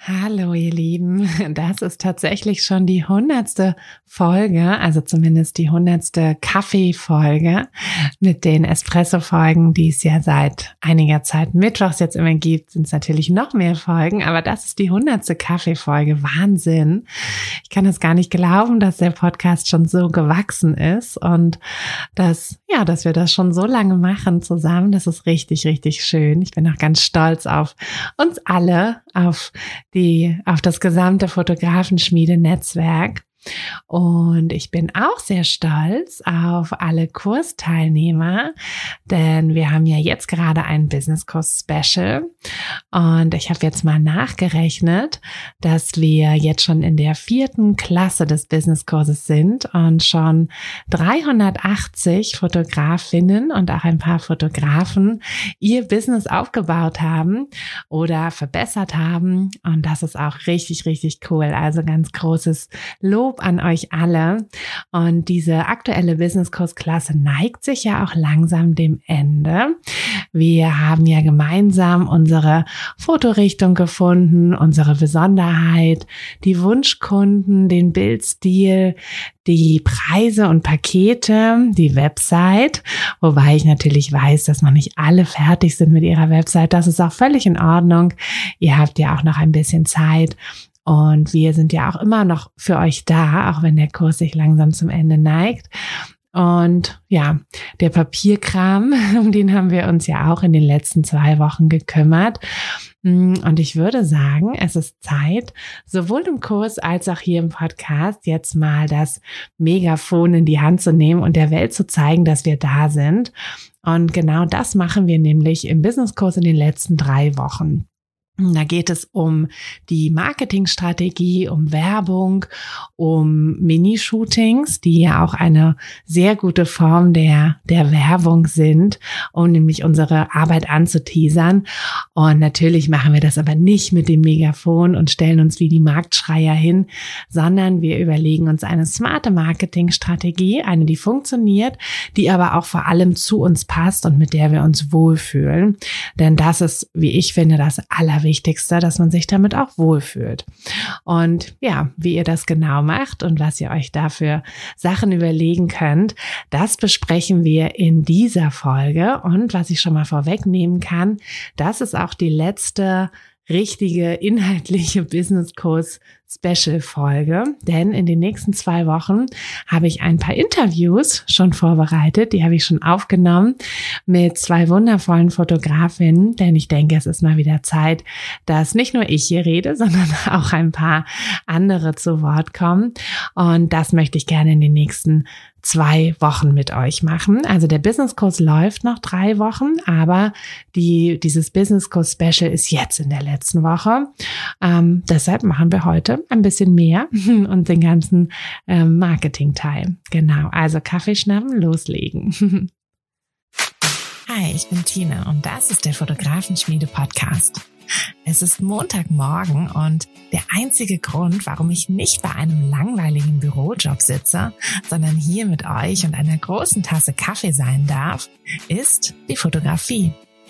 Hallo ihr Lieben, das ist tatsächlich schon die hundertste Folge, also zumindest die hundertste Kaffee-Folge mit den Espresso-Folgen, die es ja seit einiger Zeit mittwochs jetzt immer gibt, sind es natürlich noch mehr Folgen, aber das ist die hundertste Kaffee-Folge, Wahnsinn. Ich kann es gar nicht glauben, dass der Podcast schon so gewachsen ist und dass, ja, dass wir das schon so lange machen zusammen, das ist richtig, richtig schön. Ich bin auch ganz stolz auf uns alle, auf die, auf das gesamte Fotografenschmiede-Netzwerk. Und ich bin auch sehr stolz auf alle Kursteilnehmer, denn wir haben ja jetzt gerade ein Business Kurs Special und ich habe jetzt mal nachgerechnet, dass wir jetzt schon in der vierten Klasse des Business Kurses sind und schon 380 Fotografinnen und auch ein paar Fotografen ihr Business aufgebaut haben oder verbessert haben und das ist auch richtig, richtig cool. Also ganz großes Lob an euch alle. Und diese aktuelle Business Kurs Klasse neigt sich ja auch langsam dem Ende. Wir haben ja gemeinsam unsere Fotorichtung gefunden, unsere Besonderheit, die Wunschkunden, den Bildstil, die Preise und Pakete, die Website, wobei ich natürlich weiß, dass noch nicht alle fertig sind mit ihrer Website. Das ist auch völlig in Ordnung. Ihr habt ja auch noch ein bisschen Zeit und wir sind ja auch immer noch für euch da, auch wenn der Kurs sich langsam zum Ende neigt. Und ja, der Papierkram, um den haben wir uns ja auch in den letzten zwei Wochen gekümmert. Und ich würde sagen, es ist Zeit, sowohl im Kurs als auch hier im Podcast jetzt mal das Megafon in die Hand zu nehmen und der Welt zu zeigen, dass wir da sind. Und genau das machen wir nämlich im Businesskurs in den letzten drei Wochen. Da geht es um die Marketingstrategie, um Werbung, um Minishootings, die ja auch eine sehr gute Form der, der Werbung sind, um nämlich unsere Arbeit anzuteasern. Und natürlich machen wir das aber nicht mit dem Megafon und stellen uns wie die Marktschreier hin, sondern wir überlegen uns eine smarte Marketingstrategie, eine, die funktioniert, die aber auch vor allem zu uns passt und mit der wir uns wohlfühlen. Denn das ist, wie ich finde, das Allerwichtigste Allerwichtigste, dass man sich damit auch wohlfühlt. Und ja, wie ihr das genau macht und was ihr euch dafür Sachen überlegen könnt, das besprechen wir in dieser Folge. Und was ich schon mal vorwegnehmen kann, das ist auch die letzte richtige inhaltliche Business Kurs Special Folge, denn in den nächsten zwei Wochen habe ich ein paar Interviews schon vorbereitet, die habe ich schon aufgenommen mit zwei wundervollen Fotografinnen, denn ich denke, es ist mal wieder Zeit, dass nicht nur ich hier rede, sondern auch ein paar andere zu Wort kommen und das möchte ich gerne in den nächsten zwei Wochen mit euch machen. Also der Business Kurs läuft noch drei Wochen, aber die, dieses Business Kurs Special ist jetzt in der letzten Woche. Ähm, deshalb machen wir heute ein bisschen mehr und den ganzen ähm, Marketing-Teil. Genau. Also Kaffee schnappen, loslegen. Hi, ich bin Tina und das ist der Fotografenschmiede Podcast. Es ist Montagmorgen und der einzige Grund, warum ich nicht bei einem langweiligen Bürojob sitze, sondern hier mit euch und einer großen Tasse Kaffee sein darf, ist die Fotografie.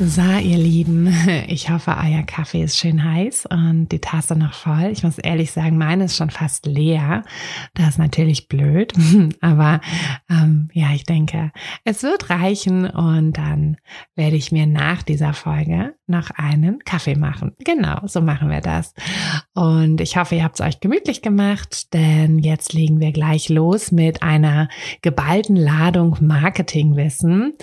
So, ihr Lieben, ich hoffe, euer Kaffee ist schön heiß und die Tasse noch voll. Ich muss ehrlich sagen, meine ist schon fast leer. Das ist natürlich blöd, aber ähm, ja, ich denke, es wird reichen und dann werde ich mir nach dieser Folge noch einen Kaffee machen. Genau, so machen wir das. Und ich hoffe, ihr habt es euch gemütlich gemacht, denn jetzt legen wir gleich los mit einer geballten Ladung Marketingwissen.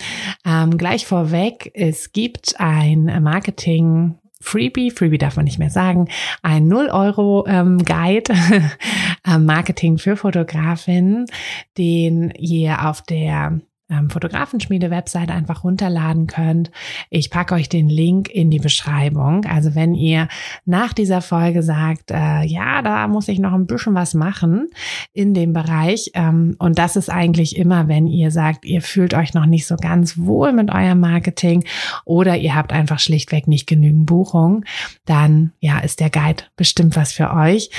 Ähm, gleich vorweg, es gibt ein Marketing Freebie, Freebie darf man nicht mehr sagen, ein 0 Euro ähm, Guide Marketing für Fotografinnen, den ihr auf der ähm, Fotografenschmiede-Website einfach runterladen könnt. Ich packe euch den Link in die Beschreibung. Also wenn ihr nach dieser Folge sagt, äh, ja, da muss ich noch ein bisschen was machen in dem Bereich. Ähm, und das ist eigentlich immer, wenn ihr sagt, ihr fühlt euch noch nicht so ganz wohl mit eurem Marketing oder ihr habt einfach schlichtweg nicht genügend Buchungen, dann ja, ist der Guide bestimmt was für euch.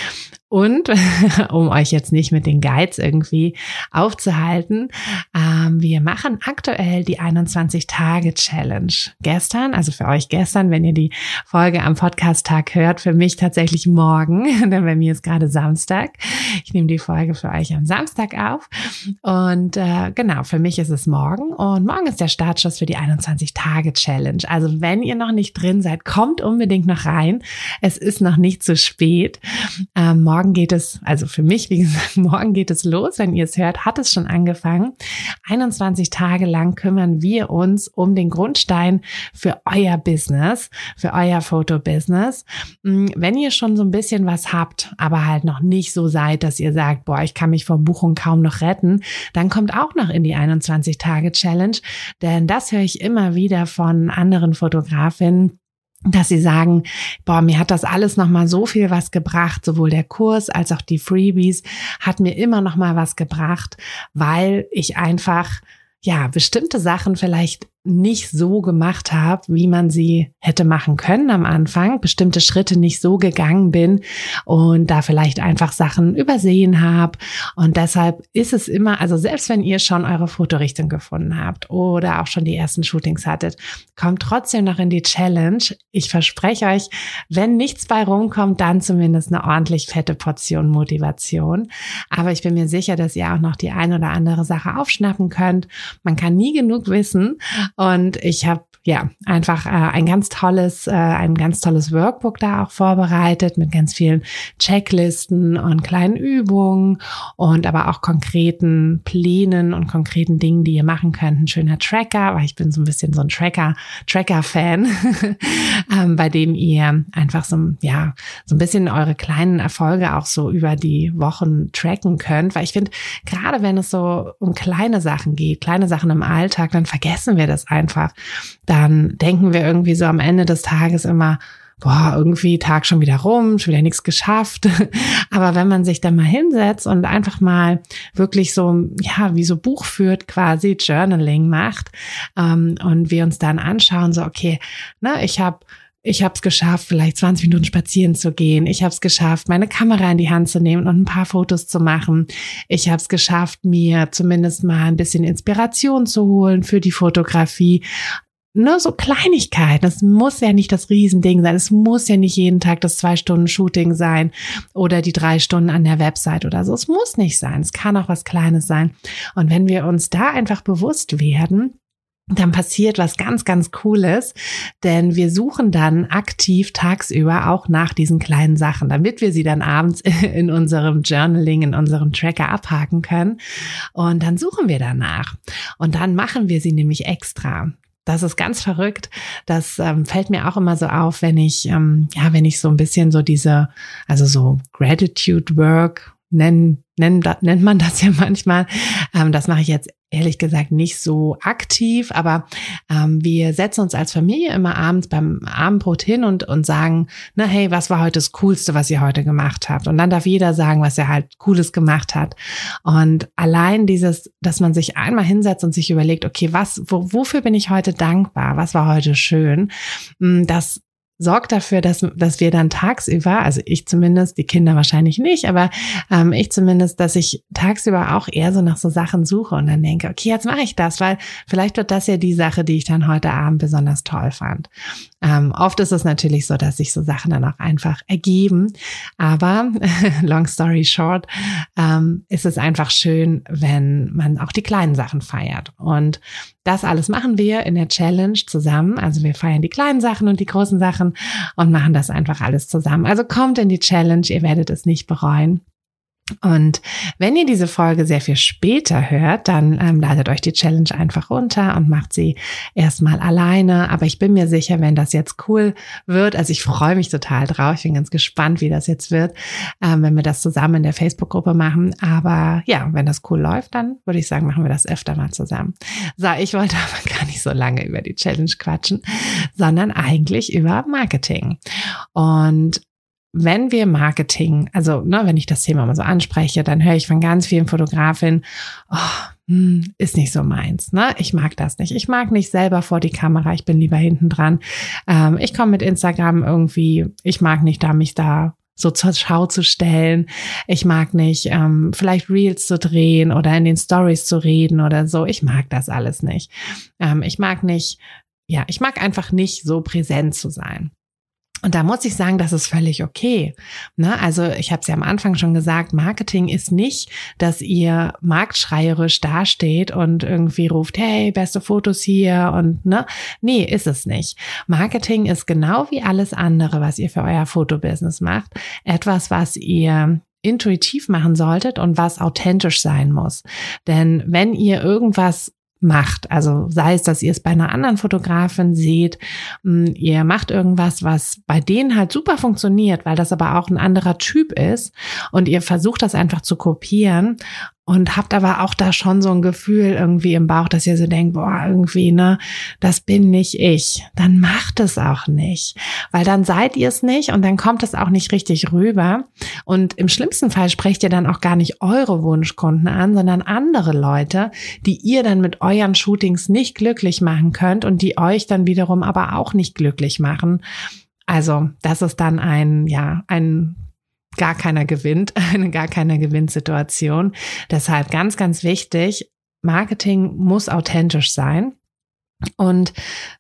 Und um euch jetzt nicht mit den Guides irgendwie aufzuhalten, ähm, wir machen aktuell die 21-Tage-Challenge. Gestern, also für euch gestern, wenn ihr die Folge am Podcast-Tag hört, für mich tatsächlich morgen, denn bei mir ist gerade Samstag. Ich nehme die Folge für euch am Samstag auf. Und äh, genau, für mich ist es morgen. Und morgen ist der Startschuss für die 21-Tage-Challenge. Also wenn ihr noch nicht drin seid, kommt unbedingt noch rein. Es ist noch nicht zu spät. Ähm, morgen morgen geht es, also für mich, wie gesagt, morgen geht es los. Wenn ihr es hört, hat es schon angefangen. 21 Tage lang kümmern wir uns um den Grundstein für euer Business, für euer Fotobusiness. Mm, wenn ihr schon so ein bisschen was habt, aber halt noch nicht so seid, dass ihr sagt, boah, ich kann mich vor Buchung kaum noch retten, dann kommt auch noch in die 21 Tage Challenge. Denn das höre ich immer wieder von anderen Fotografinnen dass sie sagen, boah, mir hat das alles nochmal so viel was gebracht, sowohl der Kurs als auch die Freebies hat mir immer nochmal was gebracht, weil ich einfach ja, bestimmte Sachen vielleicht nicht so gemacht habe, wie man sie hätte machen können am Anfang, bestimmte Schritte nicht so gegangen bin und da vielleicht einfach Sachen übersehen habe. Und deshalb ist es immer, also selbst wenn ihr schon eure Fotorichtung gefunden habt oder auch schon die ersten Shootings hattet, kommt trotzdem noch in die Challenge. Ich verspreche euch, wenn nichts bei rumkommt, dann zumindest eine ordentlich fette Portion Motivation. Aber ich bin mir sicher, dass ihr auch noch die ein oder andere Sache aufschnappen könnt. Man kann nie genug wissen. Und ich habe ja, einfach äh, ein ganz tolles, äh, ein ganz tolles Workbook da auch vorbereitet mit ganz vielen Checklisten und kleinen Übungen und aber auch konkreten Plänen und konkreten Dingen, die ihr machen könnt. Ein schöner Tracker, weil ich bin so ein bisschen so ein Tracker, Tracker-Fan, ähm, bei dem ihr einfach so, ja, so ein bisschen eure kleinen Erfolge auch so über die Wochen tracken könnt, weil ich finde, gerade wenn es so um kleine Sachen geht, kleine Sachen im Alltag, dann vergessen wir das einfach dann denken wir irgendwie so am Ende des Tages immer, boah, irgendwie Tag schon wieder rum, schon wieder nichts geschafft. Aber wenn man sich dann mal hinsetzt und einfach mal wirklich so, ja, wie so Buch führt, quasi Journaling macht ähm, und wir uns dann anschauen, so, okay, ne, ich habe ich habe es geschafft, vielleicht 20 Minuten spazieren zu gehen. Ich habe es geschafft, meine Kamera in die Hand zu nehmen und ein paar Fotos zu machen. Ich habe es geschafft, mir zumindest mal ein bisschen Inspiration zu holen für die Fotografie nur so Kleinigkeiten. Es muss ja nicht das Riesending sein. Es muss ja nicht jeden Tag das zwei Stunden Shooting sein oder die drei Stunden an der Website oder so. Es muss nicht sein. Es kann auch was Kleines sein. Und wenn wir uns da einfach bewusst werden, dann passiert was ganz, ganz Cooles, denn wir suchen dann aktiv tagsüber auch nach diesen kleinen Sachen, damit wir sie dann abends in unserem Journaling, in unserem Tracker abhaken können. Und dann suchen wir danach. Und dann machen wir sie nämlich extra. Das ist ganz verrückt. Das ähm, fällt mir auch immer so auf, wenn ich, ähm, ja, wenn ich so ein bisschen so diese, also so Gratitude Work nennen, nennt man das ja manchmal. Ähm, das mache ich jetzt ehrlich gesagt nicht so aktiv, aber ähm, wir setzen uns als Familie immer abends beim Abendbrot hin und, und sagen, na hey, was war heute das Coolste, was ihr heute gemacht habt? Und dann darf jeder sagen, was er halt Cooles gemacht hat. Und allein dieses, dass man sich einmal hinsetzt und sich überlegt, okay, was, wo, wofür bin ich heute dankbar? Was war heute schön? Mm, das sorgt dafür, dass, dass wir dann tagsüber, also ich zumindest, die Kinder wahrscheinlich nicht, aber ähm, ich zumindest, dass ich tagsüber auch eher so nach so Sachen suche und dann denke, okay, jetzt mache ich das, weil vielleicht wird das ja die Sache, die ich dann heute Abend besonders toll fand. Ähm, oft ist es natürlich so, dass sich so Sachen dann auch einfach ergeben, aber long story short, ähm, ist es einfach schön, wenn man auch die kleinen Sachen feiert und das alles machen wir in der Challenge zusammen. Also wir feiern die kleinen Sachen und die großen Sachen und machen das einfach alles zusammen. Also kommt in die Challenge, ihr werdet es nicht bereuen. Und wenn ihr diese Folge sehr viel später hört, dann ähm, ladet euch die Challenge einfach runter und macht sie erstmal alleine. Aber ich bin mir sicher, wenn das jetzt cool wird, also ich freue mich total drauf. Ich bin ganz gespannt, wie das jetzt wird, ähm, wenn wir das zusammen in der Facebook-Gruppe machen. Aber ja, wenn das cool läuft, dann würde ich sagen, machen wir das öfter mal zusammen. So, ich wollte aber gar nicht so lange über die Challenge quatschen, sondern eigentlich über Marketing. Und wenn wir Marketing, also ne, wenn ich das Thema mal so anspreche, dann höre ich von ganz vielen Fotografinnen, oh, hm, ist nicht so meins. Ne? Ich mag das nicht. Ich mag nicht selber vor die Kamera. Ich bin lieber hinten dran. Ähm, ich komme mit Instagram irgendwie. Ich mag nicht da mich da so zur Schau zu stellen. Ich mag nicht ähm, vielleicht Reels zu drehen oder in den Stories zu reden oder so. Ich mag das alles nicht. Ähm, ich mag nicht, ja, ich mag einfach nicht so präsent zu sein. Und da muss ich sagen, das ist völlig okay. Ne? Also ich habe es ja am Anfang schon gesagt, Marketing ist nicht, dass ihr marktschreierisch dasteht und irgendwie ruft, hey, beste Fotos hier und ne? Nee, ist es nicht. Marketing ist genau wie alles andere, was ihr für euer Fotobusiness macht, etwas, was ihr intuitiv machen solltet und was authentisch sein muss. Denn wenn ihr irgendwas macht. Also sei es, dass ihr es bei einer anderen Fotografin seht, hm, ihr macht irgendwas, was bei denen halt super funktioniert, weil das aber auch ein anderer Typ ist und ihr versucht das einfach zu kopieren und habt aber auch da schon so ein Gefühl irgendwie im Bauch, dass ihr so denkt, boah, irgendwie, ne, das bin nicht ich. Dann macht es auch nicht, weil dann seid ihr es nicht und dann kommt es auch nicht richtig rüber. Und im schlimmsten Fall sprecht ihr dann auch gar nicht eure Wunschkunden an, sondern andere Leute, die ihr dann mit euren Shootings nicht glücklich machen könnt und die euch dann wiederum aber auch nicht glücklich machen. Also, das ist dann ein, ja, ein gar keiner gewinnt, eine gar keiner Gewinnsituation. Deshalb ganz, ganz wichtig, Marketing muss authentisch sein und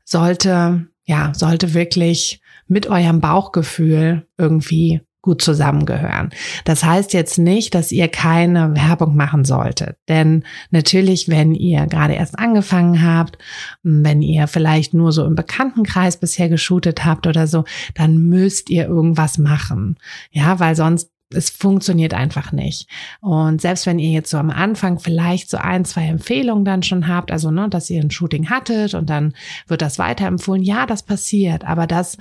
sollte, ja, sollte wirklich mit eurem Bauchgefühl irgendwie gut zusammengehören. Das heißt jetzt nicht, dass ihr keine Werbung machen solltet. Denn natürlich, wenn ihr gerade erst angefangen habt, wenn ihr vielleicht nur so im Bekanntenkreis bisher geshootet habt oder so, dann müsst ihr irgendwas machen. Ja, weil sonst es funktioniert einfach nicht. Und selbst wenn ihr jetzt so am Anfang vielleicht so ein, zwei Empfehlungen dann schon habt, also ne, dass ihr ein Shooting hattet und dann wird das weiterempfohlen, ja, das passiert, aber das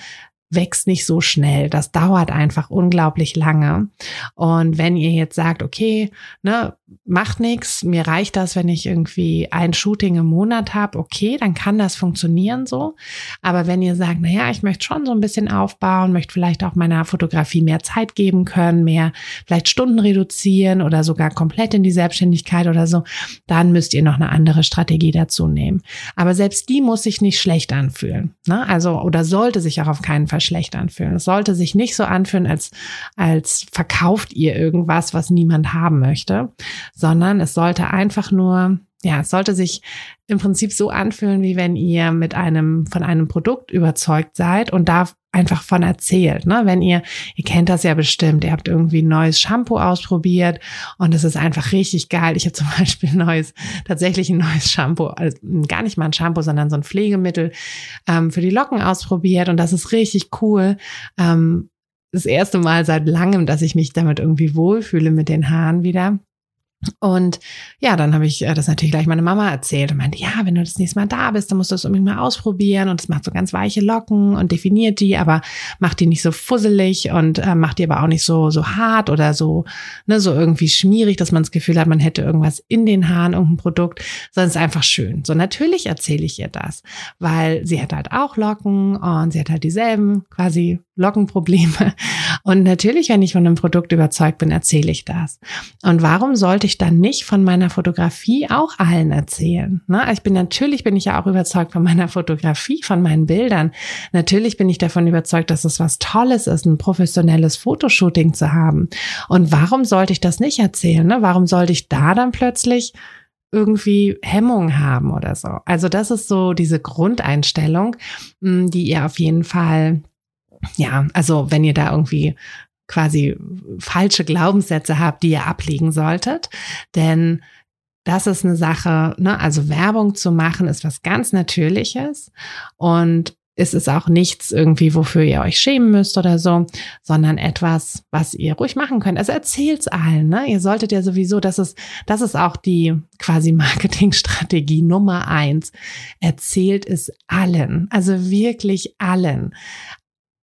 wächst nicht so schnell. Das dauert einfach unglaublich lange. Und wenn ihr jetzt sagt, okay, ne, macht nichts, mir reicht das, wenn ich irgendwie ein Shooting im Monat habe, okay, dann kann das funktionieren so. Aber wenn ihr sagt, naja, ich möchte schon so ein bisschen aufbauen, möchte vielleicht auch meiner Fotografie mehr Zeit geben können, mehr vielleicht Stunden reduzieren oder sogar komplett in die Selbstständigkeit oder so, dann müsst ihr noch eine andere Strategie dazu nehmen. Aber selbst die muss sich nicht schlecht anfühlen. Ne? Also, oder sollte sich auch auf keinen Fall schlecht anfühlen. Es sollte sich nicht so anfühlen, als, als verkauft ihr irgendwas, was niemand haben möchte, sondern es sollte einfach nur, ja, es sollte sich im Prinzip so anfühlen, wie wenn ihr mit einem, von einem Produkt überzeugt seid und da einfach von erzählt. Ne? Wenn ihr, ihr kennt das ja bestimmt, ihr habt irgendwie ein neues Shampoo ausprobiert und es ist einfach richtig geil. Ich habe zum Beispiel ein neues, tatsächlich ein neues Shampoo, also gar nicht mal ein Shampoo, sondern so ein Pflegemittel ähm, für die Locken ausprobiert und das ist richtig cool. Ähm, das erste Mal seit langem, dass ich mich damit irgendwie wohlfühle mit den Haaren wieder. Und ja, dann habe ich äh, das natürlich gleich meiner Mama erzählt und meinte, ja, wenn du das nächste Mal da bist, dann musst du das unbedingt mal ausprobieren und es macht so ganz weiche Locken und definiert die, aber macht die nicht so fusselig und äh, macht die aber auch nicht so so hart oder so ne, so irgendwie schmierig, dass man das Gefühl hat, man hätte irgendwas in den Haaren, irgendein Produkt, sondern es ist einfach schön. So natürlich erzähle ich ihr das, weil sie hat halt auch Locken und sie hat halt dieselben quasi Lockenprobleme und natürlich, wenn ich von einem Produkt überzeugt bin, erzähle ich das. Und warum sollte ich dann nicht von meiner Fotografie auch allen erzählen? Ne? Ich bin natürlich bin ich ja auch überzeugt von meiner Fotografie, von meinen Bildern. Natürlich bin ich davon überzeugt, dass es was Tolles ist, ein professionelles Fotoshooting zu haben. Und warum sollte ich das nicht erzählen? Ne? Warum sollte ich da dann plötzlich irgendwie Hemmung haben oder so. Also das ist so diese Grundeinstellung, die ihr auf jeden Fall ja, also wenn ihr da irgendwie quasi falsche Glaubenssätze habt, die ihr ablegen solltet, denn das ist eine Sache, ne? also Werbung zu machen ist was ganz Natürliches und es ist auch nichts irgendwie, wofür ihr euch schämen müsst oder so, sondern etwas, was ihr ruhig machen könnt. Also erzählt's allen, ne? Ihr solltet ja sowieso, das ist, das ist auch die quasi Marketingstrategie Nummer eins. Erzählt es allen, also wirklich allen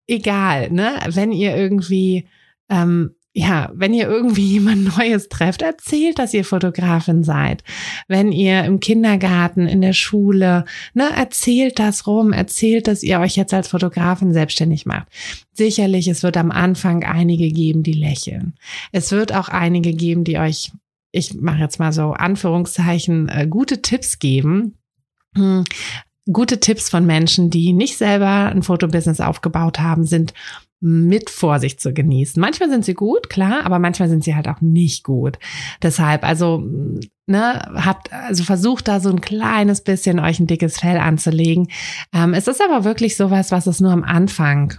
egal, ne? Wenn ihr irgendwie, ähm, ja, wenn ihr irgendwie jemand Neues trefft, erzählt, dass ihr Fotografin seid. Wenn ihr im Kindergarten, in der Schule, ne, erzählt das rum, erzählt, dass ihr euch jetzt als Fotografin selbstständig macht. Sicherlich, es wird am Anfang einige geben, die lächeln. Es wird auch einige geben, die euch, ich mache jetzt mal so Anführungszeichen, äh, gute Tipps geben hm, gute Tipps von Menschen, die nicht selber ein Fotobusiness aufgebaut haben, sind mit Vorsicht zu genießen. Manchmal sind sie gut, klar, aber manchmal sind sie halt auch nicht gut. Deshalb, also, ne, habt, also versucht da so ein kleines bisschen euch ein dickes Fell anzulegen. Ähm, es ist aber wirklich sowas, was es nur am Anfang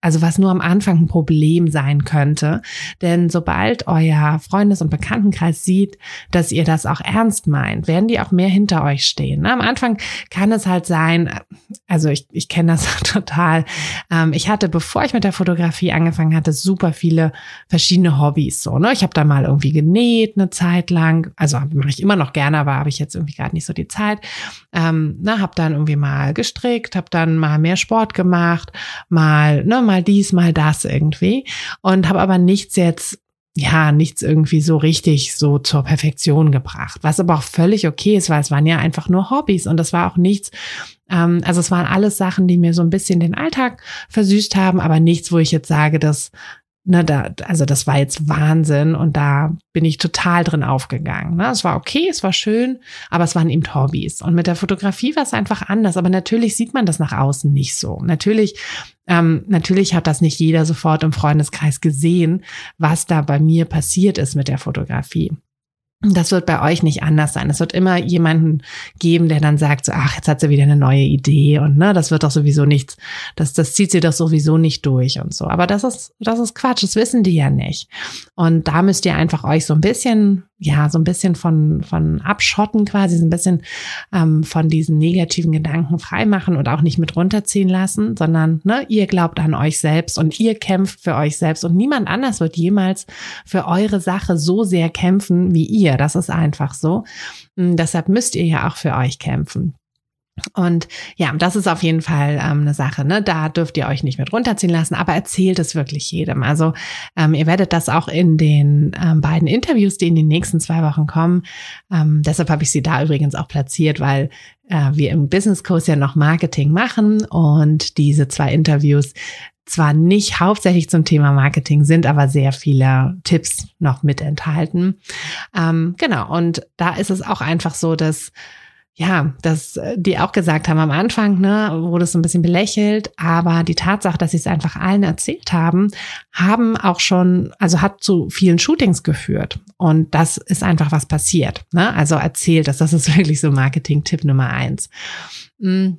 also was nur am Anfang ein Problem sein könnte. Denn sobald euer Freundes- und Bekanntenkreis sieht, dass ihr das auch ernst meint, werden die auch mehr hinter euch stehen. Am Anfang kann es halt sein, also ich, ich kenne das total. Ähm, ich hatte, bevor ich mit der Fotografie angefangen hatte, super viele verschiedene Hobbys. So, ne? Ich habe da mal irgendwie genäht eine Zeit lang. Also mache ich immer noch gerne, aber habe ich jetzt irgendwie gerade nicht so die Zeit. Ähm, ne, habe dann irgendwie mal gestrickt, habe dann mal mehr Sport gemacht, mal ne, mal dies, mal das irgendwie und habe aber nichts jetzt ja, nichts irgendwie so richtig so zur Perfektion gebracht. Was aber auch völlig okay ist, weil es waren ja einfach nur Hobbys und das war auch nichts, ähm, also es waren alles Sachen, die mir so ein bisschen den Alltag versüßt haben, aber nichts, wo ich jetzt sage, dass ne, da, also das war jetzt Wahnsinn und da bin ich total drin aufgegangen. Ne? Es war okay, es war schön, aber es waren eben Hobbys. Und mit der Fotografie war es einfach anders. Aber natürlich sieht man das nach außen nicht so. Natürlich, ähm, natürlich hat das nicht jeder sofort im Freundeskreis gesehen, was da bei mir passiert ist mit der Fotografie. Das wird bei euch nicht anders sein. Es wird immer jemanden geben, der dann sagt, so, ach, jetzt hat sie wieder eine neue Idee und ne, das wird doch sowieso nichts, das, das zieht sie doch sowieso nicht durch und so. Aber das ist, das ist Quatsch, das wissen die ja nicht. Und da müsst ihr einfach euch so ein bisschen ja, so ein bisschen von, von abschotten quasi, so ein bisschen ähm, von diesen negativen Gedanken freimachen und auch nicht mit runterziehen lassen, sondern ne, ihr glaubt an euch selbst und ihr kämpft für euch selbst und niemand anders wird jemals für eure Sache so sehr kämpfen wie ihr. Das ist einfach so. Und hm, deshalb müsst ihr ja auch für euch kämpfen. Und ja, das ist auf jeden Fall ähm, eine Sache. Ne? Da dürft ihr euch nicht mit runterziehen lassen, aber erzählt es wirklich jedem. Also ähm, ihr werdet das auch in den ähm, beiden Interviews, die in den nächsten zwei Wochen kommen. Ähm, deshalb habe ich sie da übrigens auch platziert, weil äh, wir im Business Kurs ja noch Marketing machen und diese zwei Interviews zwar nicht hauptsächlich zum Thema Marketing sind, aber sehr viele Tipps noch mit enthalten. Ähm, genau. Und da ist es auch einfach so, dass ja, dass äh, die auch gesagt haben am Anfang, ne, wurde es so ein bisschen belächelt, aber die Tatsache, dass sie es einfach allen erzählt haben, haben auch schon, also hat zu vielen Shootings geführt. Und das ist einfach was passiert. Ne? Also erzählt das, das ist wirklich so Marketing-Tipp Nummer eins. Mhm.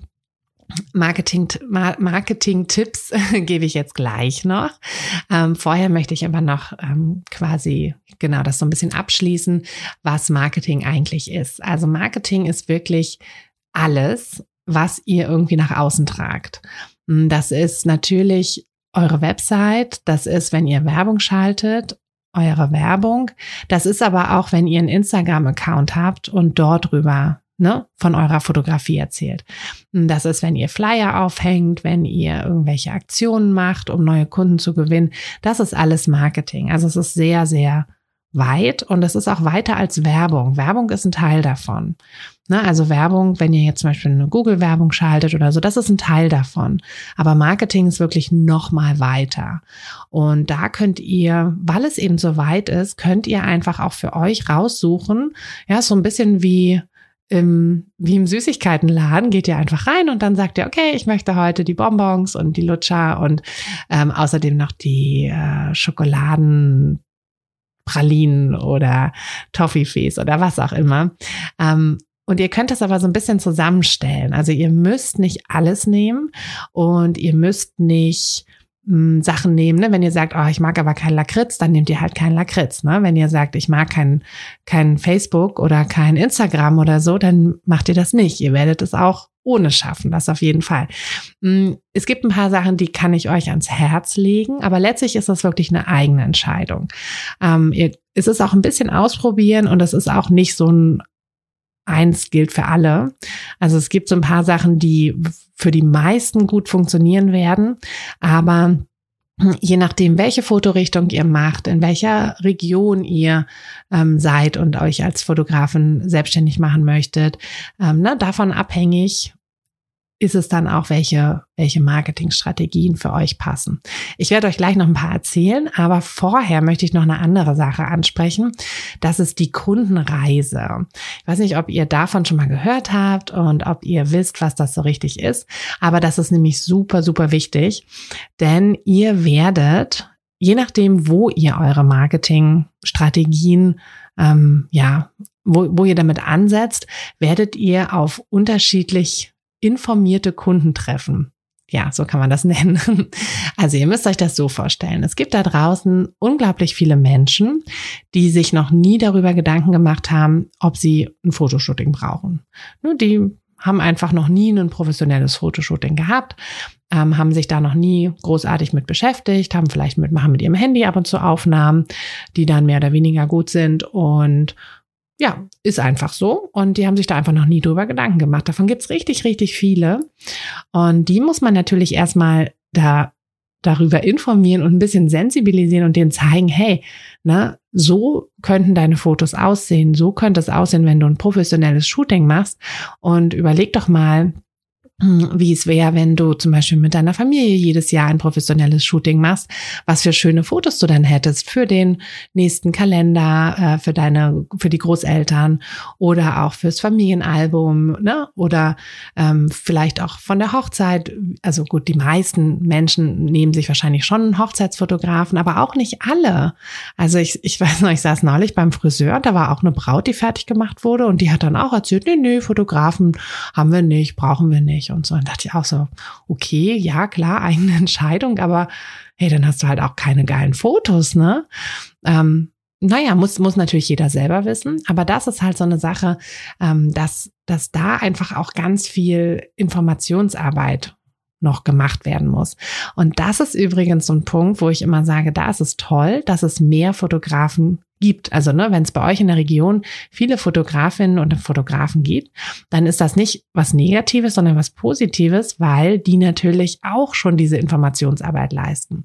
Marketing, Marketing-Tipps gebe ich jetzt gleich noch. Ähm, vorher möchte ich aber noch ähm, quasi genau das so ein bisschen abschließen, was Marketing eigentlich ist. Also Marketing ist wirklich alles, was ihr irgendwie nach außen tragt. Hm, das ist natürlich eure Website, das ist, wenn ihr Werbung schaltet eure Werbung. Das ist aber auch, wenn ihr einen Instagram-Account habt und dort drüber ne, von eurer Fotografie erzählt. Das ist, wenn ihr Flyer aufhängt, wenn ihr irgendwelche Aktionen macht, um neue Kunden zu gewinnen. Das ist alles Marketing. Also es ist sehr, sehr weit und es ist auch weiter als Werbung. Werbung ist ein Teil davon. Ne, also Werbung, wenn ihr jetzt zum Beispiel eine Google-Werbung schaltet oder so, das ist ein Teil davon. Aber Marketing ist wirklich noch mal weiter. Und da könnt ihr, weil es eben so weit ist, könnt ihr einfach auch für euch raussuchen. Ja, so ein bisschen wie im, wie im Süßigkeitenladen geht ihr einfach rein und dann sagt ihr, okay, ich möchte heute die Bonbons und die Lutscher und ähm, außerdem noch die äh, Schokoladen Pralinen oder Toffifees oder was auch immer. Ähm, und ihr könnt das aber so ein bisschen zusammenstellen. Also ihr müsst nicht alles nehmen und ihr müsst nicht hm, Sachen nehmen. Ne? Wenn ihr sagt, oh, ich mag aber kein Lakritz, dann nehmt ihr halt kein Lakritz. Ne? Wenn ihr sagt, ich mag kein, kein Facebook oder kein Instagram oder so, dann macht ihr das nicht. Ihr werdet es auch ohne schaffen, das auf jeden Fall. Es gibt ein paar Sachen, die kann ich euch ans Herz legen, aber letztlich ist das wirklich eine eigene Entscheidung. Ähm, ihr, es ist auch ein bisschen ausprobieren und es ist auch nicht so ein eins gilt für alle. Also es gibt so ein paar Sachen, die für die meisten gut funktionieren werden, aber je nachdem, welche Fotorichtung ihr macht, in welcher Region ihr ähm, seid und euch als Fotografin selbstständig machen möchtet, ähm, ne, davon abhängig, ist es dann auch, welche, welche Marketingstrategien für euch passen. Ich werde euch gleich noch ein paar erzählen, aber vorher möchte ich noch eine andere Sache ansprechen. Das ist die Kundenreise. Ich weiß nicht, ob ihr davon schon mal gehört habt und ob ihr wisst, was das so richtig ist, aber das ist nämlich super, super wichtig, denn ihr werdet, je nachdem, wo ihr eure Marketingstrategien ähm, ja, wo, wo ihr damit ansetzt, werdet ihr auf unterschiedlich informierte Kunden treffen. Ja, so kann man das nennen. Also ihr müsst euch das so vorstellen. Es gibt da draußen unglaublich viele Menschen, die sich noch nie darüber Gedanken gemacht haben, ob sie ein Fotoshooting brauchen. Nur die haben einfach noch nie ein professionelles Fotoshooting gehabt, ähm, haben sich da noch nie großartig mit beschäftigt, haben vielleicht mit, machen mit ihrem Handy ab und zu Aufnahmen, die dann mehr oder weniger gut sind und ja, ist einfach so. Und die haben sich da einfach noch nie drüber Gedanken gemacht. Davon gibt's richtig, richtig viele. Und die muss man natürlich erstmal da darüber informieren und ein bisschen sensibilisieren und denen zeigen, hey, ne, so könnten deine Fotos aussehen, so könnte es aussehen, wenn du ein professionelles Shooting machst und überleg doch mal, wie es wäre, wenn du zum Beispiel mit deiner Familie jedes Jahr ein professionelles Shooting machst, was für schöne Fotos du dann hättest für den nächsten Kalender, äh, für deine, für die Großeltern oder auch fürs Familienalbum, ne? Oder ähm, vielleicht auch von der Hochzeit. Also gut, die meisten Menschen nehmen sich wahrscheinlich schon einen Hochzeitsfotografen, aber auch nicht alle. Also ich, ich weiß noch, ich saß neulich beim Friseur, da war auch eine Braut, die fertig gemacht wurde und die hat dann auch erzählt, nee, nee, Fotografen haben wir nicht, brauchen wir und so. Und dachte ich auch so, okay, ja, klar, eigene Entscheidung, aber hey, dann hast du halt auch keine geilen Fotos, ne? Ähm, naja, muss, muss natürlich jeder selber wissen, aber das ist halt so eine Sache, ähm, dass, dass da einfach auch ganz viel Informationsarbeit noch gemacht werden muss. Und das ist übrigens so ein Punkt, wo ich immer sage, da ist es toll, dass es mehr Fotografen gibt. Also ne, wenn es bei euch in der Region viele Fotografinnen und Fotografen gibt, dann ist das nicht was Negatives, sondern was Positives, weil die natürlich auch schon diese Informationsarbeit leisten.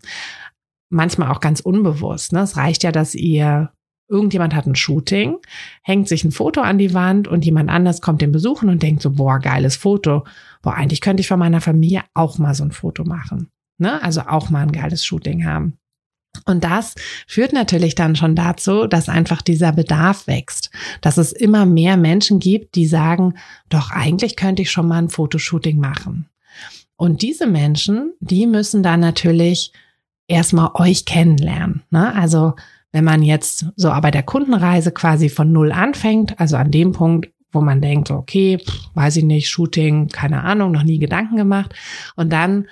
Manchmal auch ganz unbewusst. Ne? Es reicht ja, dass ihr Irgendjemand hat ein Shooting, hängt sich ein Foto an die Wand und jemand anders kommt den besuchen und denkt so, boah, geiles Foto. Boah, eigentlich könnte ich von meiner Familie auch mal so ein Foto machen. Ne? Also auch mal ein geiles Shooting haben. Und das führt natürlich dann schon dazu, dass einfach dieser Bedarf wächst, dass es immer mehr Menschen gibt, die sagen, doch eigentlich könnte ich schon mal ein Fotoshooting machen. Und diese Menschen, die müssen dann natürlich erstmal euch kennenlernen. Ne? Also wenn man jetzt so bei der Kundenreise quasi von null anfängt, also an dem Punkt, wo man denkt, okay, weiß ich nicht, Shooting, keine Ahnung, noch nie Gedanken gemacht. Und dann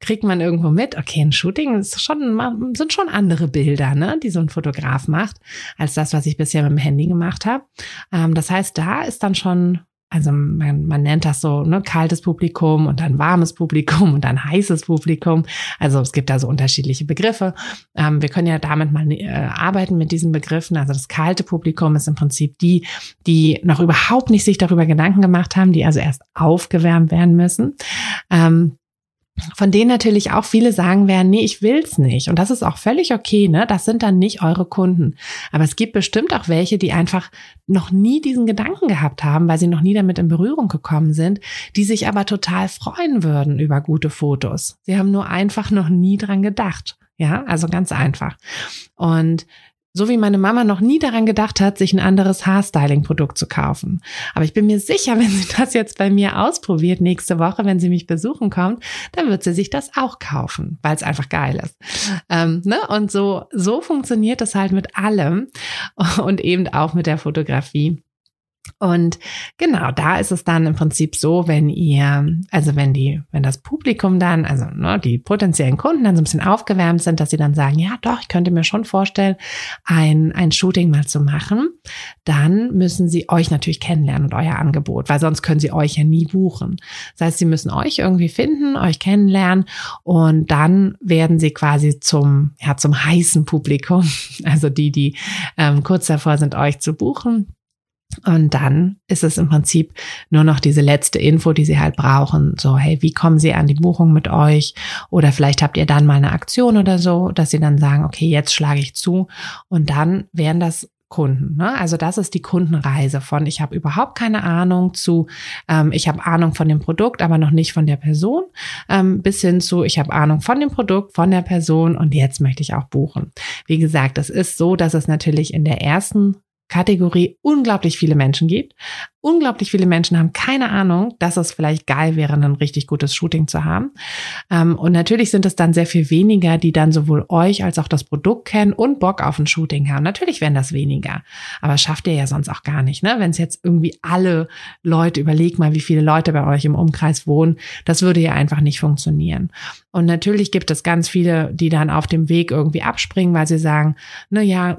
kriegt man irgendwo mit, okay, ein Shooting ist schon, sind schon andere Bilder, ne, die so ein Fotograf macht, als das, was ich bisher mit dem Handy gemacht habe. Ähm, das heißt, da ist dann schon also man, man nennt das so, ne, kaltes Publikum und dann warmes Publikum und dann heißes Publikum. Also es gibt da so unterschiedliche Begriffe. Ähm, wir können ja damit mal äh, arbeiten mit diesen Begriffen. Also das kalte Publikum ist im Prinzip die, die noch überhaupt nicht sich darüber Gedanken gemacht haben, die also erst aufgewärmt werden müssen. Ähm, von denen natürlich auch viele sagen werden, nee, ich will's nicht. Und das ist auch völlig okay, ne? Das sind dann nicht eure Kunden. Aber es gibt bestimmt auch welche, die einfach noch nie diesen Gedanken gehabt haben, weil sie noch nie damit in Berührung gekommen sind, die sich aber total freuen würden über gute Fotos. Sie haben nur einfach noch nie dran gedacht. Ja, also ganz einfach. Und so wie meine Mama noch nie daran gedacht hat, sich ein anderes Haarstyling-Produkt zu kaufen. Aber ich bin mir sicher, wenn sie das jetzt bei mir ausprobiert nächste Woche, wenn sie mich besuchen kommt, dann wird sie sich das auch kaufen, weil es einfach geil ist. Ähm, ne? Und so, so funktioniert das halt mit allem und eben auch mit der Fotografie. Und genau, da ist es dann im Prinzip so, wenn ihr, also wenn die, wenn das Publikum dann, also ne, die potenziellen Kunden dann so ein bisschen aufgewärmt sind, dass sie dann sagen, ja doch, ich könnte mir schon vorstellen, ein, ein Shooting mal zu machen, dann müssen sie euch natürlich kennenlernen und euer Angebot, weil sonst können sie euch ja nie buchen. Das heißt, sie müssen euch irgendwie finden, euch kennenlernen und dann werden sie quasi zum, ja, zum heißen Publikum, also die, die ähm, kurz davor sind, euch zu buchen und dann ist es im Prinzip nur noch diese letzte Info, die sie halt brauchen. So, hey, wie kommen sie an die Buchung mit euch? Oder vielleicht habt ihr dann mal eine Aktion oder so, dass sie dann sagen, okay, jetzt schlage ich zu. Und dann wären das Kunden. Ne? Also das ist die Kundenreise von ich habe überhaupt keine Ahnung zu ähm, ich habe Ahnung von dem Produkt, aber noch nicht von der Person, ähm, bis hin zu ich habe Ahnung von dem Produkt, von der Person und jetzt möchte ich auch buchen. Wie gesagt, es ist so, dass es natürlich in der ersten Kategorie unglaublich viele Menschen gibt. Unglaublich viele Menschen haben keine Ahnung, dass es vielleicht geil wäre, ein richtig gutes Shooting zu haben. Ähm, und natürlich sind es dann sehr viel weniger, die dann sowohl euch als auch das Produkt kennen und Bock auf ein Shooting haben. Natürlich wären das weniger. Aber schafft ihr ja sonst auch gar nicht, ne? Wenn es jetzt irgendwie alle Leute, überlegt mal, wie viele Leute bei euch im Umkreis wohnen, das würde ja einfach nicht funktionieren. Und natürlich gibt es ganz viele, die dann auf dem Weg irgendwie abspringen, weil sie sagen, na ja,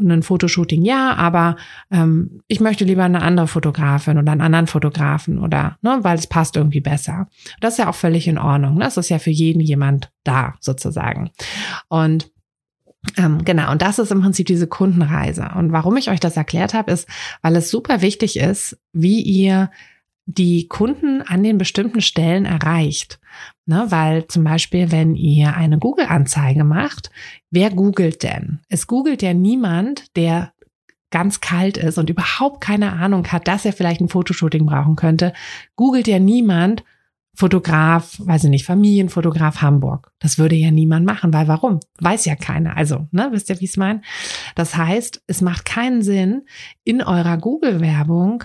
ein Fotoshooting ja, aber ähm, ich möchte lieber eine andere Fotografin oder einen anderen Fotografen oder, ne, weil es passt irgendwie besser. Das ist ja auch völlig in Ordnung. Ne? Das ist ja für jeden jemand da sozusagen. Und ähm, genau, und das ist im Prinzip diese Kundenreise. Und warum ich euch das erklärt habe, ist, weil es super wichtig ist, wie ihr die Kunden an den bestimmten Stellen erreicht. Ne, weil zum Beispiel, wenn ihr eine Google-Anzeige macht, wer googelt denn? Es googelt ja niemand, der ganz kalt ist und überhaupt keine Ahnung hat, dass er vielleicht ein Fotoshooting brauchen könnte, googelt ja niemand Fotograf, weiß ich nicht, Familienfotograf Hamburg. Das würde ja niemand machen, weil warum? Weiß ja keiner. Also, ne, wisst ihr, wie ich es meine? Das heißt, es macht keinen Sinn, in eurer Google-Werbung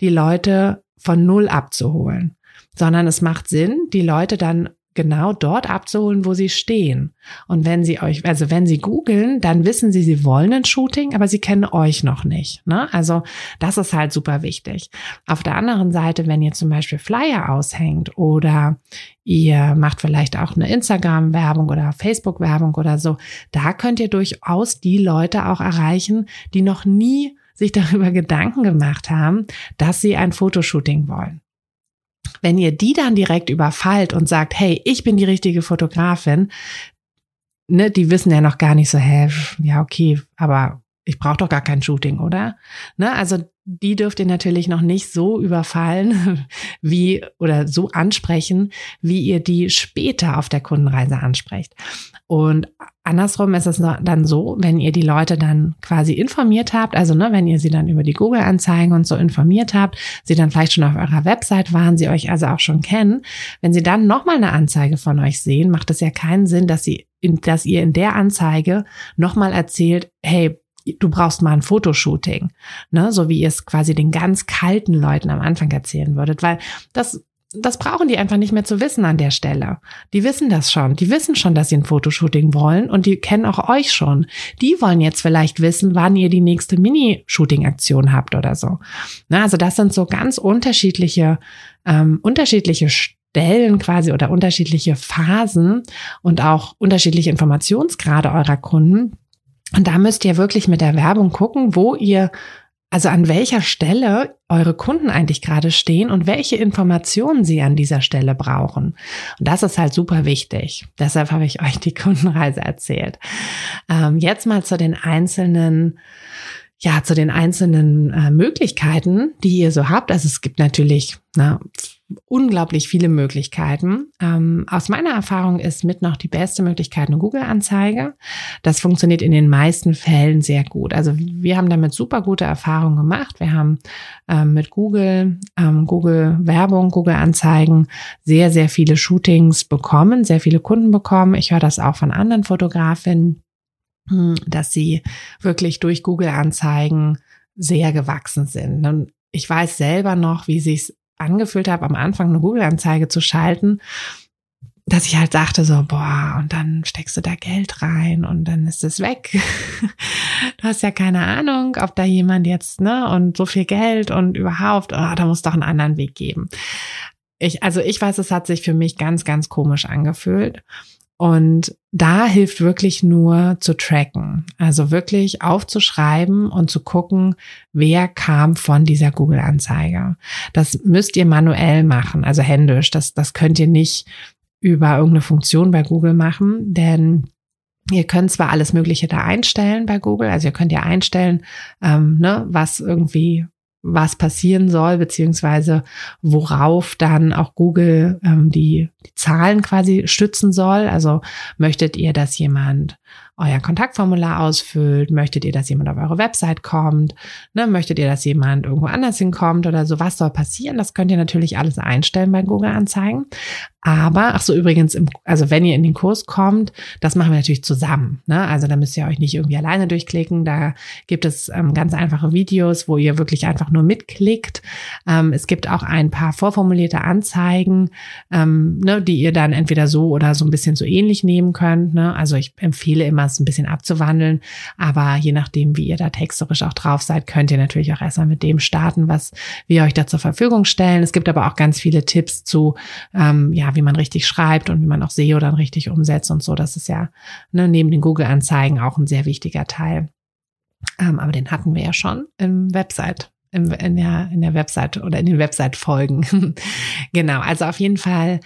die Leute von null abzuholen, sondern es macht Sinn, die Leute dann genau dort abzuholen, wo sie stehen. Und wenn sie euch, also wenn sie googeln, dann wissen sie, sie wollen ein Shooting, aber sie kennen euch noch nicht. Ne? Also das ist halt super wichtig. Auf der anderen Seite, wenn ihr zum Beispiel Flyer aushängt oder ihr macht vielleicht auch eine Instagram-Werbung oder Facebook-Werbung oder so, da könnt ihr durchaus die Leute auch erreichen, die noch nie sich darüber Gedanken gemacht haben, dass sie ein Fotoshooting wollen. Wenn ihr die dann direkt überfallt und sagt, hey, ich bin die richtige Fotografin, ne, die wissen ja noch gar nicht so, hä, ja, okay, aber ich brauche doch gar kein Shooting, oder? Ne, also die dürft ihr natürlich noch nicht so überfallen wie oder so ansprechen, wie ihr die später auf der Kundenreise ansprecht. Und andersrum ist es dann so, wenn ihr die Leute dann quasi informiert habt, also ne, wenn ihr sie dann über die Google-Anzeigen und so informiert habt, sie dann vielleicht schon auf eurer Website waren, sie euch also auch schon kennen, wenn sie dann nochmal eine Anzeige von euch sehen, macht es ja keinen Sinn, dass sie, in, dass ihr in der Anzeige nochmal erzählt, hey, du brauchst mal ein Fotoshooting, ne, so wie ihr es quasi den ganz kalten Leuten am Anfang erzählen würdet, weil das das brauchen die einfach nicht mehr zu wissen an der Stelle. Die wissen das schon. Die wissen schon, dass sie ein Fotoshooting wollen und die kennen auch euch schon. Die wollen jetzt vielleicht wissen, wann ihr die nächste Mini-Shooting-Aktion habt oder so. Na, also das sind so ganz unterschiedliche, ähm, unterschiedliche Stellen quasi oder unterschiedliche Phasen und auch unterschiedliche Informationsgrade eurer Kunden, und da müsst ihr wirklich mit der Werbung gucken, wo ihr also an welcher Stelle eure Kunden eigentlich gerade stehen und welche Informationen sie an dieser Stelle brauchen. Und das ist halt super wichtig. Deshalb habe ich euch die Kundenreise erzählt. Ähm, jetzt mal zu den einzelnen ja, zu den einzelnen äh, Möglichkeiten, die ihr so habt. Also es gibt natürlich na, unglaublich viele Möglichkeiten. Ähm, aus meiner Erfahrung ist mit noch die beste Möglichkeit eine Google-Anzeige. Das funktioniert in den meisten Fällen sehr gut. Also wir haben damit super gute Erfahrungen gemacht. Wir haben ähm, mit Google, ähm, Google Werbung, Google Anzeigen sehr, sehr viele Shootings bekommen, sehr viele Kunden bekommen. Ich höre das auch von anderen Fotografinnen, hm, dass sie wirklich durch Google Anzeigen sehr gewachsen sind. Und ich weiß selber noch, wie sich's angefühlt habe, am Anfang eine Google-Anzeige zu schalten, dass ich halt dachte so, boah, und dann steckst du da Geld rein und dann ist es weg. du hast ja keine Ahnung, ob da jemand jetzt, ne, und so viel Geld und überhaupt, oh, da muss doch einen anderen Weg geben. Ich, also ich weiß, es hat sich für mich ganz, ganz komisch angefühlt. Und da hilft wirklich nur zu tracken, also wirklich aufzuschreiben und zu gucken, wer kam von dieser Google-Anzeige. Das müsst ihr manuell machen, also händisch. Das, das könnt ihr nicht über irgendeine Funktion bei Google machen, denn Ihr könnt zwar alles Mögliche da einstellen bei Google, also ihr könnt ja einstellen, ähm, ne, was irgendwie was passieren soll, beziehungsweise worauf dann auch Google ähm, die, die Zahlen quasi stützen soll. Also möchtet ihr, dass jemand euer Kontaktformular ausfüllt? Möchtet ihr, dass jemand auf eure Website kommt? Ne, möchtet ihr, dass jemand irgendwo anders hinkommt oder so? Was soll passieren? Das könnt ihr natürlich alles einstellen bei Google Anzeigen. Aber, ach so, übrigens, im, also wenn ihr in den Kurs kommt, das machen wir natürlich zusammen. Ne? Also da müsst ihr euch nicht irgendwie alleine durchklicken. Da gibt es ähm, ganz einfache Videos, wo ihr wirklich einfach nur mitklickt. Ähm, es gibt auch ein paar vorformulierte Anzeigen, ähm, ne, die ihr dann entweder so oder so ein bisschen so ähnlich nehmen könnt. Ne? Also ich empfehle immer, es ein bisschen abzuwandeln. Aber je nachdem, wie ihr da texterisch auch drauf seid, könnt ihr natürlich auch erstmal mit dem starten, was wir euch da zur Verfügung stellen. Es gibt aber auch ganz viele Tipps zu, ähm, ja, wie man richtig schreibt und wie man auch SEO dann richtig umsetzt und so. Das ist ja ne, neben den Google-Anzeigen auch ein sehr wichtiger Teil. Ähm, aber den hatten wir ja schon im Website in der, in der Website oder in den Website-Folgen. genau, also auf jeden Fall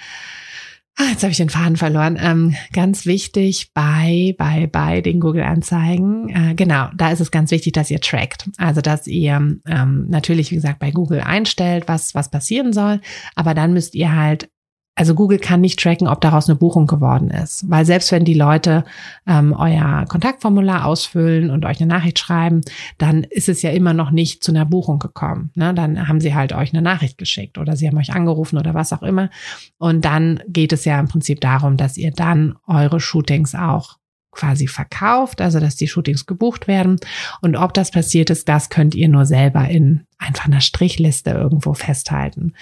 Ah, jetzt habe ich den Faden verloren. Ähm, ganz wichtig bei, bei, bei den Google-Anzeigen, äh, genau, da ist es ganz wichtig, dass ihr trackt. Also, dass ihr ähm, natürlich, wie gesagt, bei Google einstellt, was, was passieren soll, aber dann müsst ihr halt also Google kann nicht tracken, ob daraus eine Buchung geworden ist, weil selbst wenn die Leute ähm, euer Kontaktformular ausfüllen und euch eine Nachricht schreiben, dann ist es ja immer noch nicht zu einer Buchung gekommen. Ne? Dann haben sie halt euch eine Nachricht geschickt oder sie haben euch angerufen oder was auch immer. Und dann geht es ja im Prinzip darum, dass ihr dann eure Shootings auch quasi verkauft, also dass die Shootings gebucht werden. Und ob das passiert ist, das könnt ihr nur selber in einfach einer Strichliste irgendwo festhalten.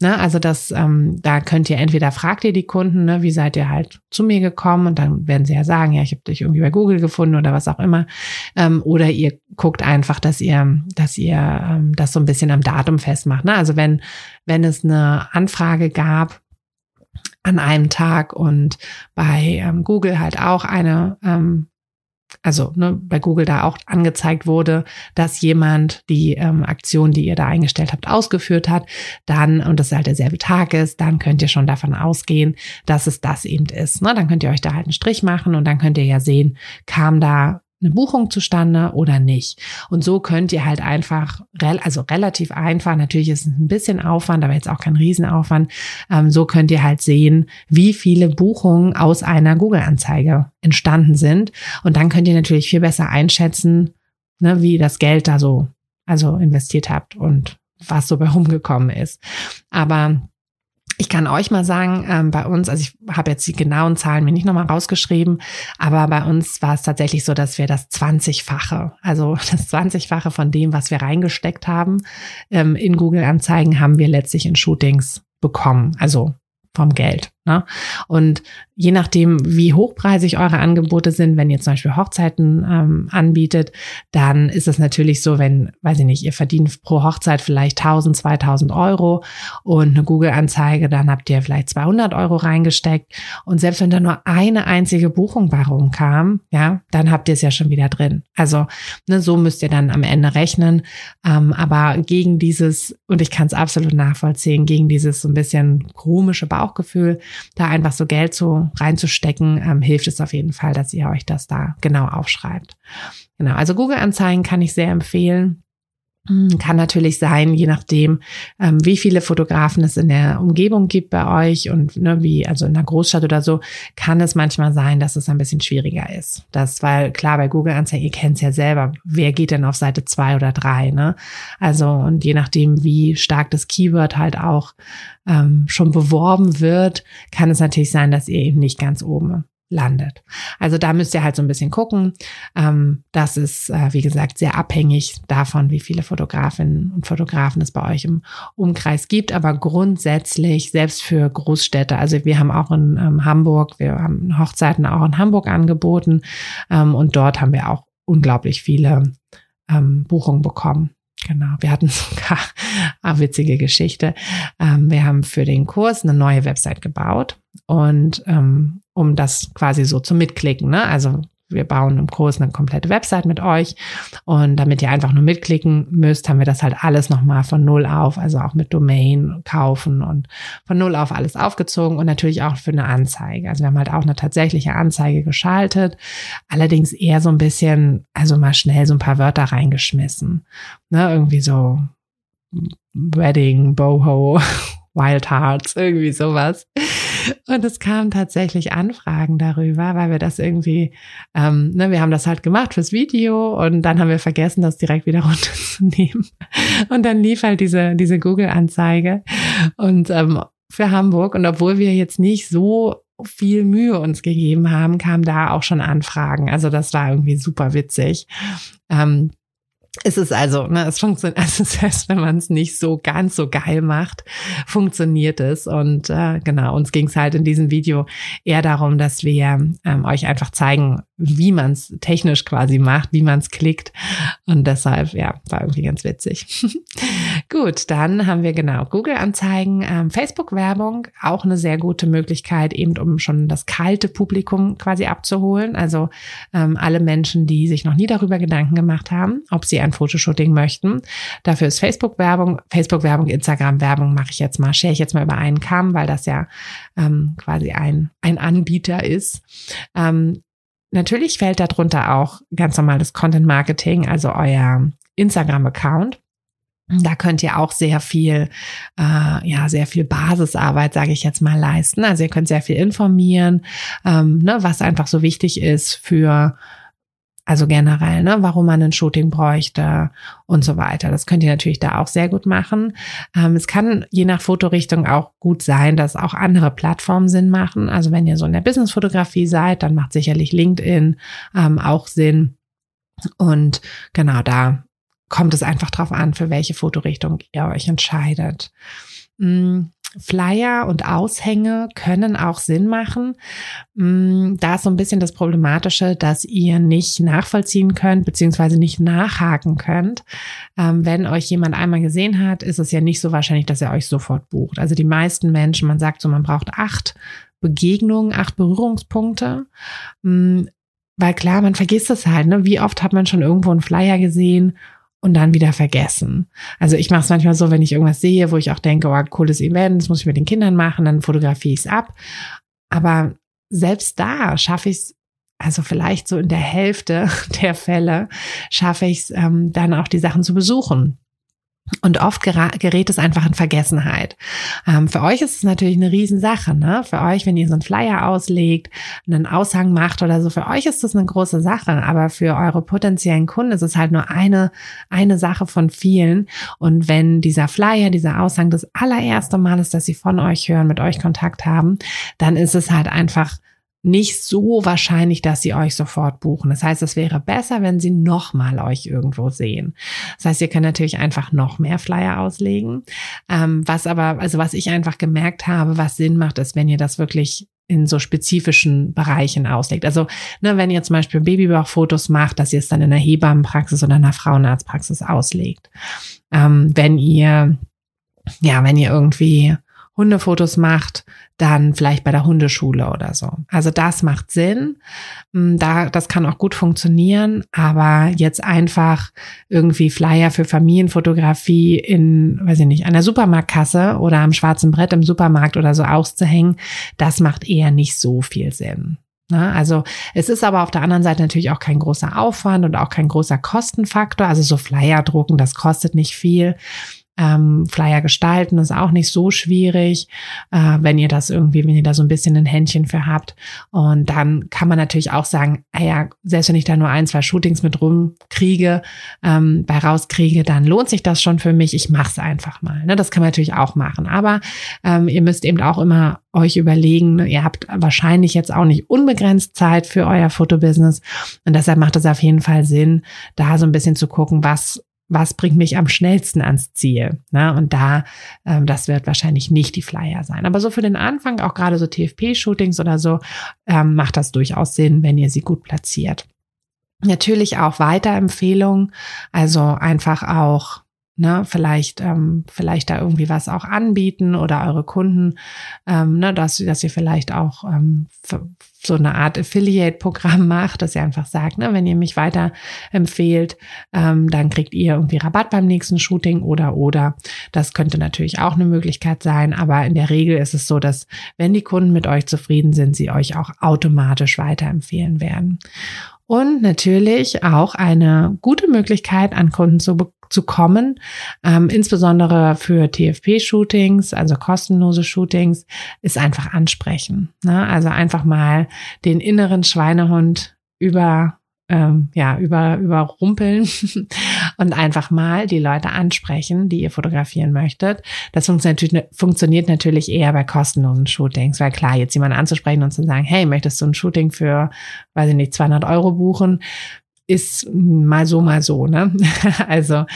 Ne? Also das, ähm, da könnt ihr entweder fragt ihr die Kunden, ne, wie seid ihr halt zu mir gekommen und dann werden sie ja sagen, ja, ich habe dich irgendwie bei Google gefunden oder was auch immer. Ähm, oder ihr guckt einfach, dass ihr, dass ihr ähm, das so ein bisschen am Datum festmacht. Ne? Also wenn, wenn es eine Anfrage gab, an einem Tag und bei ähm, Google halt auch eine, ähm, also ne, bei Google da auch angezeigt wurde, dass jemand die ähm, Aktion, die ihr da eingestellt habt, ausgeführt hat, dann, und das halt derselbe Tag ist, dann könnt ihr schon davon ausgehen, dass es das eben ist. Ne? Dann könnt ihr euch da halt einen Strich machen und dann könnt ihr ja sehen, kam da eine Buchung zustande oder nicht. Und so könnt ihr halt einfach, also relativ einfach, natürlich ist es ein bisschen Aufwand, aber jetzt auch kein Riesenaufwand, ähm, so könnt ihr halt sehen, wie viele Buchungen aus einer Google-Anzeige entstanden sind. Und dann könnt ihr natürlich viel besser einschätzen, ne, wie das Geld da so, also investiert habt und was so bei rumgekommen ist. Aber ich kann euch mal sagen, ähm, bei uns, also ich habe jetzt die genauen Zahlen mir nicht nochmal rausgeschrieben, aber bei uns war es tatsächlich so, dass wir das 20-fache, also das 20-fache von dem, was wir reingesteckt haben, ähm, in Google-Anzeigen haben wir letztlich in Shootings bekommen, also vom Geld. Ne? Und je nachdem, wie hochpreisig eure Angebote sind, wenn ihr zum Beispiel Hochzeiten ähm, anbietet, dann ist es natürlich so, wenn, weiß ich nicht, ihr verdient pro Hochzeit vielleicht 1000, 2000 Euro und eine Google-Anzeige, dann habt ihr vielleicht 200 Euro reingesteckt. Und selbst wenn da nur eine einzige Buchung bei rumkam, ja, dann habt ihr es ja schon wieder drin. Also ne, so müsst ihr dann am Ende rechnen. Ähm, aber gegen dieses, und ich kann es absolut nachvollziehen, gegen dieses so ein bisschen komische Bauchgefühl, da einfach so Geld zu reinzustecken, ähm, hilft es auf jeden Fall, dass ihr euch das da genau aufschreibt. Genau, also Google-Anzeigen kann ich sehr empfehlen. Hm, kann natürlich sein, je nachdem, ähm, wie viele Fotografen es in der Umgebung gibt bei euch und ne, wie, also in einer Großstadt oder so, kann es manchmal sein, dass es ein bisschen schwieriger ist. Das, weil klar, bei Google Anzeigen, ihr kennt es ja selber, wer geht denn auf Seite zwei oder drei, ne? Also, und je nachdem, wie stark das Keyword halt auch ähm, schon beworben wird, kann es natürlich sein, dass ihr eben nicht ganz oben landet. Also da müsst ihr halt so ein bisschen gucken. Ähm, das ist, äh, wie gesagt, sehr abhängig davon, wie viele Fotografinnen und Fotografen es bei euch im Umkreis gibt. Aber grundsätzlich, selbst für Großstädte, also wir haben auch in ähm, Hamburg, wir haben Hochzeiten auch in Hamburg angeboten ähm, und dort haben wir auch unglaublich viele Buchungen bekommen. Genau, wir hatten sogar eine witzige Geschichte. Ähm, wir haben für den Kurs eine neue Website gebaut und ähm, um das quasi so zu mitklicken, ne? Also wir bauen im Kurs eine komplette Website mit euch und damit ihr einfach nur mitklicken müsst, haben wir das halt alles nochmal von null auf, also auch mit Domain kaufen und von null auf alles aufgezogen und natürlich auch für eine Anzeige. Also wir haben halt auch eine tatsächliche Anzeige geschaltet, allerdings eher so ein bisschen, also mal schnell so ein paar Wörter reingeschmissen, ne, irgendwie so Wedding, Boho, Wild Hearts, irgendwie sowas. Und es kamen tatsächlich Anfragen darüber, weil wir das irgendwie, ähm, ne, wir haben das halt gemacht fürs Video und dann haben wir vergessen, das direkt wieder runterzunehmen. Und dann lief halt diese, diese Google-Anzeige und ähm, für Hamburg. Und obwohl wir jetzt nicht so viel Mühe uns gegeben haben, kamen da auch schon Anfragen. Also das war irgendwie super witzig. Ähm, es ist also, ne, es funktioniert, also selbst wenn man es nicht so ganz so geil macht, funktioniert es. Und äh, genau, uns ging es halt in diesem Video eher darum, dass wir ähm, euch einfach zeigen, wie man es technisch quasi macht, wie man es klickt. Und deshalb, ja, war irgendwie ganz witzig. Gut, dann haben wir genau Google-Anzeigen, ähm, Facebook-Werbung, auch eine sehr gute Möglichkeit, eben um schon das kalte Publikum quasi abzuholen. Also ähm, alle Menschen, die sich noch nie darüber Gedanken gemacht haben, ob sie ein Fotoshooting möchten. Dafür ist Facebook-Werbung, Facebook-Werbung, Instagram-Werbung mache ich jetzt mal, share ich jetzt mal über einen Kamm, weil das ja ähm, quasi ein, ein Anbieter ist. Ähm, Natürlich fällt darunter auch ganz normales Content Marketing, also euer Instagram-Account. Da könnt ihr auch sehr viel, äh, ja, sehr viel Basisarbeit, sage ich jetzt mal, leisten. Also ihr könnt sehr viel informieren, ähm, ne, was einfach so wichtig ist für also generell, ne, warum man ein Shooting bräuchte und so weiter. Das könnt ihr natürlich da auch sehr gut machen. Ähm, es kann je nach Fotorichtung auch gut sein, dass auch andere Plattformen Sinn machen. Also wenn ihr so in der Businessfotografie seid, dann macht sicherlich LinkedIn ähm, auch Sinn. Und genau da kommt es einfach drauf an, für welche Fotorichtung ihr euch entscheidet. Mm, Flyer und Aushänge können auch Sinn machen. Mm, da ist so ein bisschen das Problematische, dass ihr nicht nachvollziehen könnt, beziehungsweise nicht nachhaken könnt. Ähm, wenn euch jemand einmal gesehen hat, ist es ja nicht so wahrscheinlich, dass er euch sofort bucht. Also die meisten Menschen, man sagt so, man braucht acht Begegnungen, acht Berührungspunkte. Mm, weil klar, man vergisst es halt, ne? Wie oft hat man schon irgendwo einen Flyer gesehen und dann wieder vergessen. Also ich mache es manchmal so, wenn ich irgendwas sehe, wo ich auch denke, oh, cooles Event, das muss ich mit den Kindern machen, dann fotografiere ich es ab. Aber selbst da schaffe ich es, also vielleicht so in der Hälfte der Fälle, schaffe ich es ähm, dann auch die Sachen zu besuchen. Und oft gerät es einfach in Vergessenheit. Ähm, für euch ist es natürlich eine Riesensache, ne? Für euch, wenn ihr so einen Flyer auslegt, einen Aushang macht oder so, für euch ist das eine große Sache. Aber für eure potenziellen Kunden ist es halt nur eine, eine Sache von vielen. Und wenn dieser Flyer, dieser Aushang das allererste Mal ist, dass sie von euch hören, mit euch Kontakt haben, dann ist es halt einfach nicht so wahrscheinlich, dass sie euch sofort buchen. Das heißt, es wäre besser, wenn sie nochmal euch irgendwo sehen. Das heißt, ihr könnt natürlich einfach noch mehr Flyer auslegen. Ähm, was aber, also was ich einfach gemerkt habe, was Sinn macht, ist, wenn ihr das wirklich in so spezifischen Bereichen auslegt. Also, ne, wenn ihr zum Beispiel Babybauchfotos macht, dass ihr es dann in einer Hebammenpraxis oder einer Frauenarztpraxis auslegt. Ähm, wenn ihr, ja, wenn ihr irgendwie Hundefotos macht, dann vielleicht bei der Hundeschule oder so. Also das macht Sinn. Mm, da, das kann auch gut funktionieren, aber jetzt einfach irgendwie Flyer für Familienfotografie in, weiß ich nicht, einer Supermarktkasse oder am schwarzen Brett im Supermarkt oder so auszuhängen, das macht eher nicht so viel Sinn. Ne? Also es ist aber auf der anderen Seite natürlich auch kein großer Aufwand und auch kein großer Kostenfaktor. Also so Flyer drucken, das kostet nicht viel. Ähm, Flyer gestalten ist auch nicht so schwierig, äh, wenn ihr das irgendwie, wenn ihr da so ein bisschen ein Händchen für habt. Und dann kann man natürlich auch sagen, ah ja, selbst wenn ich da nur ein, zwei Shootings mit rumkriege, ähm, bei rauskriege, dann lohnt sich das schon für mich. Ich mache es einfach mal. Ne? Das kann man natürlich auch machen. Aber ähm, ihr müsst eben auch immer euch überlegen, ne? ihr habt wahrscheinlich jetzt auch nicht unbegrenzt Zeit für euer Fotobusiness. Und deshalb macht es auf jeden Fall Sinn, da so ein bisschen zu gucken, was was bringt mich am schnellsten ans Ziel? Ne? Und da, ähm, das wird wahrscheinlich nicht die Flyer sein. Aber so für den Anfang, auch gerade so TFP-Shootings oder so, ähm, macht das durchaus Sinn, wenn ihr sie gut platziert. Natürlich auch Weiterempfehlungen, also einfach auch ne, vielleicht, ähm, vielleicht da irgendwie was auch anbieten oder eure Kunden, ähm, ne, dass, dass ihr vielleicht auch ähm, so eine Art Affiliate-Programm macht, dass ihr einfach sagt, ne, wenn ihr mich weiter empfehlt, ähm, dann kriegt ihr irgendwie Rabatt beim nächsten Shooting oder oder. Das könnte natürlich auch eine Möglichkeit sein, aber in der Regel ist es so, dass wenn die Kunden mit euch zufrieden sind, sie euch auch automatisch weiterempfehlen werden. Und natürlich auch eine gute Möglichkeit, an Kunden zu, zu kommen, ähm, insbesondere für TFP-Shootings, also kostenlose Shootings, ist einfach ansprechen. Ne? Also einfach mal den inneren Schweinehund über ähm, ja, über, überrumpeln und einfach mal die Leute ansprechen, die ihr fotografieren möchtet. Das funktioniert, funktioniert natürlich eher bei kostenlosen Shootings, weil klar, jetzt jemanden anzusprechen und zu sagen, hey, möchtest du ein Shooting für, weiß ich nicht, 200 Euro buchen? ist mal so, mal so, ne? Also,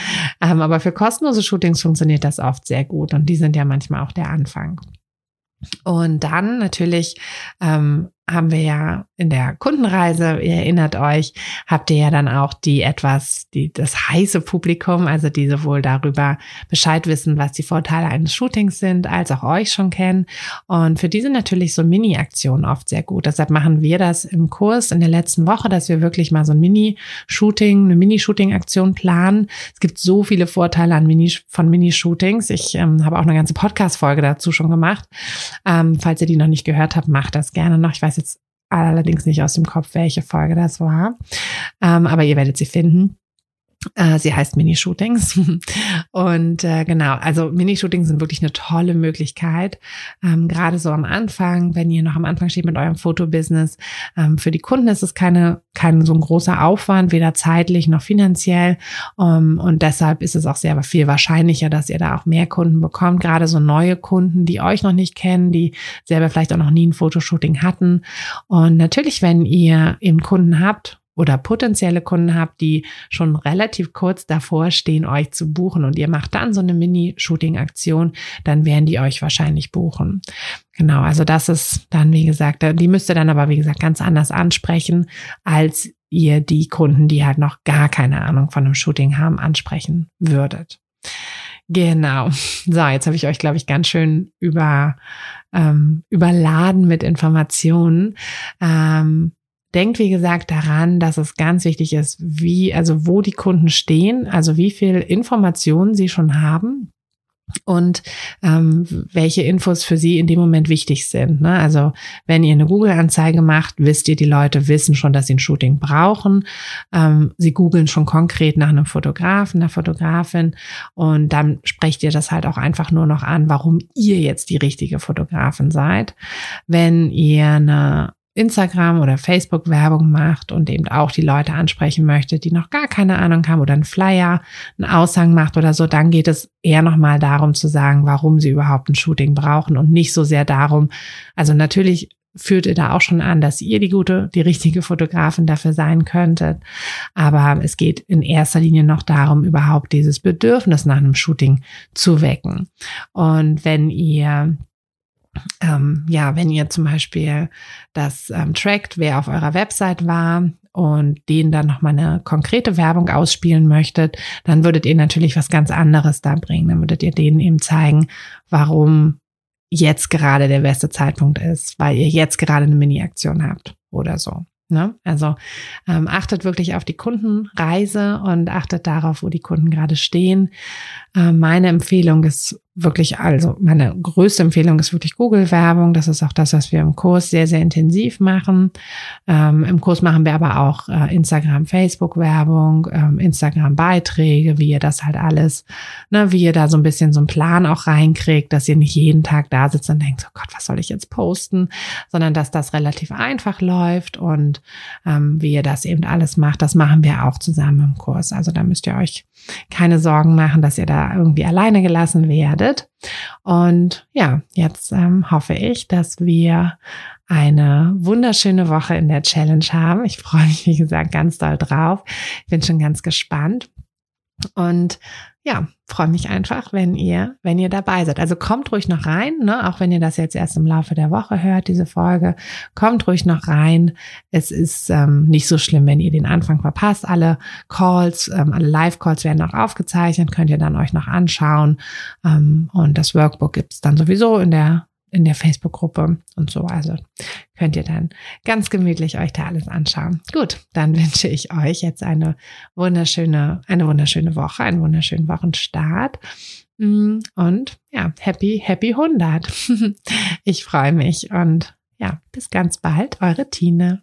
ähm, aber für kostenlose Shootings funktioniert das oft sehr gut und die sind ja manchmal auch der Anfang. Und dann natürlich ähm, haben wir ja in der Kundenreise, ihr erinnert euch, habt ihr ja dann auch die etwas, die, das heiße Publikum, also die sowohl darüber Bescheid wissen, was die Vorteile eines Shootings sind, als auch euch schon kennen. Und für diese natürlich so Mini-Aktionen oft sehr gut. Deshalb machen wir das im Kurs in der letzten Woche, dass wir wirklich mal so ein Mini-Shooting, eine Mini-Shooting-Aktion planen. Es gibt so viele Vorteile an Mini, von Mini-Shootings. Ich ähm, habe auch eine ganze Podcast-Folge dazu schon gemacht. Ähm, falls ihr die noch nicht gehört habt, macht das gerne noch. Ich weiß weiß jetzt allerdings nicht aus dem Kopf, welche Folge das war. Ähm, aber ihr werdet sie finden. Äh, sie heißt Mini-Shootings. Und äh, genau, also Mini-Shootings sind wirklich eine tolle Möglichkeit. Ähm, Gerade so am Anfang, wenn ihr noch am Anfang steht mit eurem Fotobusiness. Ähm, für die Kunden ist es keine, kein so ein großer Aufwand, weder zeitlich noch finanziell. Um, und deshalb ist es auch sehr viel wahrscheinlicher, dass ihr da auch mehr Kunden bekommt. Gerade so neue Kunden, die euch noch nicht kennen, die selber vielleicht auch noch nie ein Fotoshooting hatten. Und natürlich, wenn ihr eben Kunden habt, oder potenzielle Kunden habt, die schon relativ kurz davor stehen, euch zu buchen und ihr macht dann so eine Mini-Shooting-Aktion, dann werden die euch wahrscheinlich buchen. Genau, also das ist dann, wie gesagt, die müsst ihr dann aber, wie gesagt, ganz anders ansprechen, als ihr die Kunden, die halt noch gar keine Ahnung von einem Shooting haben, ansprechen würdet. Genau. So, jetzt habe ich euch, glaube ich, ganz schön über ähm, überladen mit Informationen. Ähm, Denkt, wie gesagt, daran, dass es ganz wichtig ist, wie, also wo die Kunden stehen, also wie viel Informationen sie schon haben und ähm, welche Infos für sie in dem Moment wichtig sind. Ne? Also wenn ihr eine Google-Anzeige macht, wisst ihr, die Leute wissen schon, dass sie ein Shooting brauchen. Ähm, sie googeln schon konkret nach einem Fotografen, einer Fotografin und dann sprecht ihr das halt auch einfach nur noch an, warum ihr jetzt die richtige Fotografin seid. Wenn ihr eine Instagram oder Facebook Werbung macht und eben auch die Leute ansprechen möchte, die noch gar keine Ahnung haben oder einen Flyer, einen Aushang macht oder so, dann geht es eher nochmal darum zu sagen, warum sie überhaupt ein Shooting brauchen und nicht so sehr darum, also natürlich führt ihr da auch schon an, dass ihr die gute, die richtige Fotografin dafür sein könntet. Aber es geht in erster Linie noch darum, überhaupt dieses Bedürfnis nach einem Shooting zu wecken. Und wenn ihr ähm, ja, wenn ihr zum Beispiel das ähm, trackt, wer auf eurer Website war und denen dann nochmal eine konkrete Werbung ausspielen möchtet, dann würdet ihr natürlich was ganz anderes da bringen. Dann würdet ihr denen eben zeigen, warum jetzt gerade der beste Zeitpunkt ist, weil ihr jetzt gerade eine Mini-Aktion habt oder so. Ne? Also ähm, achtet wirklich auf die Kundenreise und achtet darauf, wo die Kunden gerade stehen. Äh, meine Empfehlung ist wirklich, also meine größte Empfehlung ist wirklich Google-Werbung. Das ist auch das, was wir im Kurs sehr, sehr intensiv machen. Ähm, Im Kurs machen wir aber auch äh, Instagram, Facebook-Werbung, ähm, Instagram-Beiträge, wie ihr das halt alles, ne, wie ihr da so ein bisschen so einen Plan auch reinkriegt, dass ihr nicht jeden Tag da sitzt und denkt, oh Gott, was soll ich jetzt posten, sondern dass das relativ einfach läuft und ähm, wie ihr das eben alles macht, das machen wir auch zusammen im Kurs. Also da müsst ihr euch keine Sorgen machen, dass ihr da irgendwie alleine gelassen werdet. Und ja, jetzt ähm, hoffe ich, dass wir eine wunderschöne Woche in der Challenge haben. Ich freue mich, wie gesagt, ganz doll drauf. Ich bin schon ganz gespannt. Und ja, freue mich einfach, wenn ihr, wenn ihr dabei seid. Also kommt ruhig noch rein, ne? auch wenn ihr das jetzt erst im Laufe der Woche hört, diese Folge. Kommt ruhig noch rein. Es ist ähm, nicht so schlimm, wenn ihr den Anfang verpasst. Alle Calls, ähm, alle Live-Calls werden auch aufgezeichnet, könnt ihr dann euch noch anschauen. Ähm, und das Workbook gibt's dann sowieso in der in der Facebook-Gruppe und so. Also könnt ihr dann ganz gemütlich euch da alles anschauen. Gut, dann wünsche ich euch jetzt eine wunderschöne, eine wunderschöne Woche, einen wunderschönen Wochenstart. Mm, und ja, happy, happy 100. Ich freue mich und ja, bis ganz bald, eure Tine.